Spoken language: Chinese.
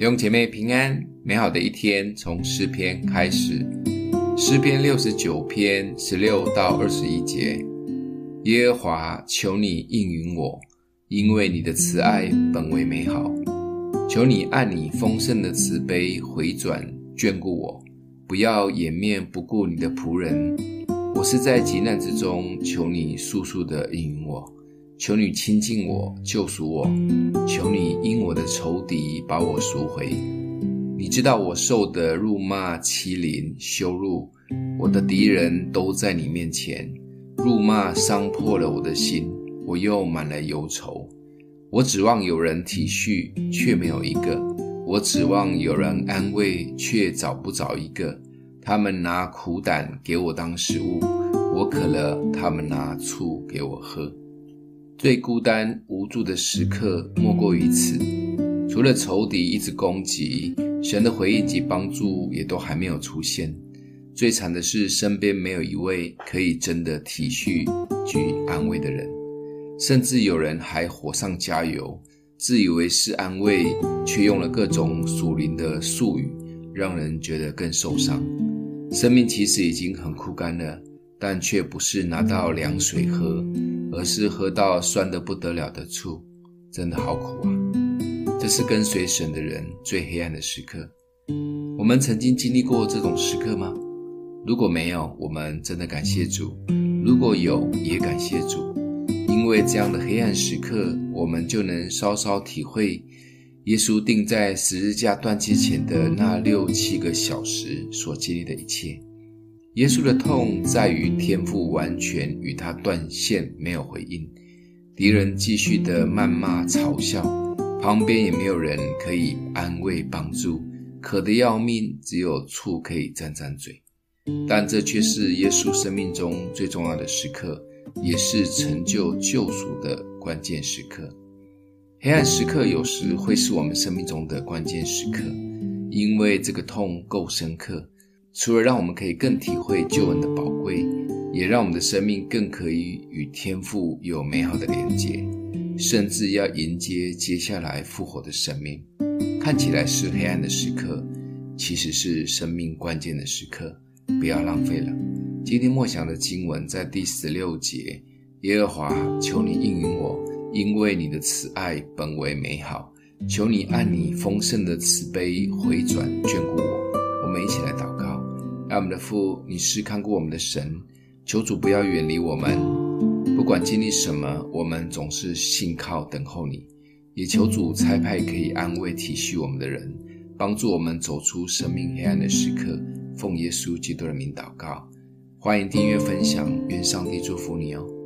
弟兄姐妹平安，美好的一天从诗篇开始。诗篇六十九篇十六到二十一节：耶和华，求你应允我，因为你的慈爱本为美好。求你按你丰盛的慈悲回转眷顾我，不要掩面不顾你的仆人。我是在急难之中，求你速速的应允我。求你亲近我，救赎我；求你因我的仇敌把我赎回。你知道我受的辱骂、欺凌、羞辱，我的敌人都在你面前。辱骂伤破了我的心，我又满了忧愁。我指望有人体恤，却没有一个；我指望有人安慰，却找不着一个。他们拿苦胆给我当食物，我渴了，他们拿醋给我喝。最孤单无助的时刻莫过于此，除了仇敌一直攻击，神的回应及帮助也都还没有出现。最惨的是，身边没有一位可以真的体恤及安慰的人，甚至有人还火上加油，自以为是安慰，却用了各种属灵的术语，让人觉得更受伤。生命其实已经很枯干了，但却不是拿到凉水喝。而是喝到酸得不得了的醋，真的好苦啊！这是跟随神的人最黑暗的时刻。我们曾经经历过这种时刻吗？如果没有，我们真的感谢主；如果有，也感谢主，因为这样的黑暗时刻，我们就能稍稍体会耶稣定在十字架断气前的那六七个小时所经历的一切。耶稣的痛在于天父完全与他断线，没有回应。敌人继续的谩骂嘲笑，旁边也没有人可以安慰帮助，渴得要命，只有醋可以沾沾嘴。但这却是耶稣生命中最重要的时刻，也是成就救赎的关键时刻。黑暗时刻有时会是我们生命中的关键时刻，因为这个痛够深刻。除了让我们可以更体会救恩的宝贵，也让我们的生命更可以与天父有美好的连结，甚至要迎接接下来复活的生命。看起来是黑暗的时刻，其实是生命关键的时刻，不要浪费了。今天默想的经文在第十六节：耶和华，求你应允我，因为你的慈爱本为美好。求你按你丰盛的慈悲回转眷顾我。我们一起来祷告。爱我们的父，你是看过我们的神，求主不要远离我们。不管经历什么，我们总是信靠等候你。也求主差派可以安慰体恤我们的人，帮助我们走出生命黑暗的时刻。奉耶稣基督的名祷告，欢迎订阅分享，愿上帝祝福你哦。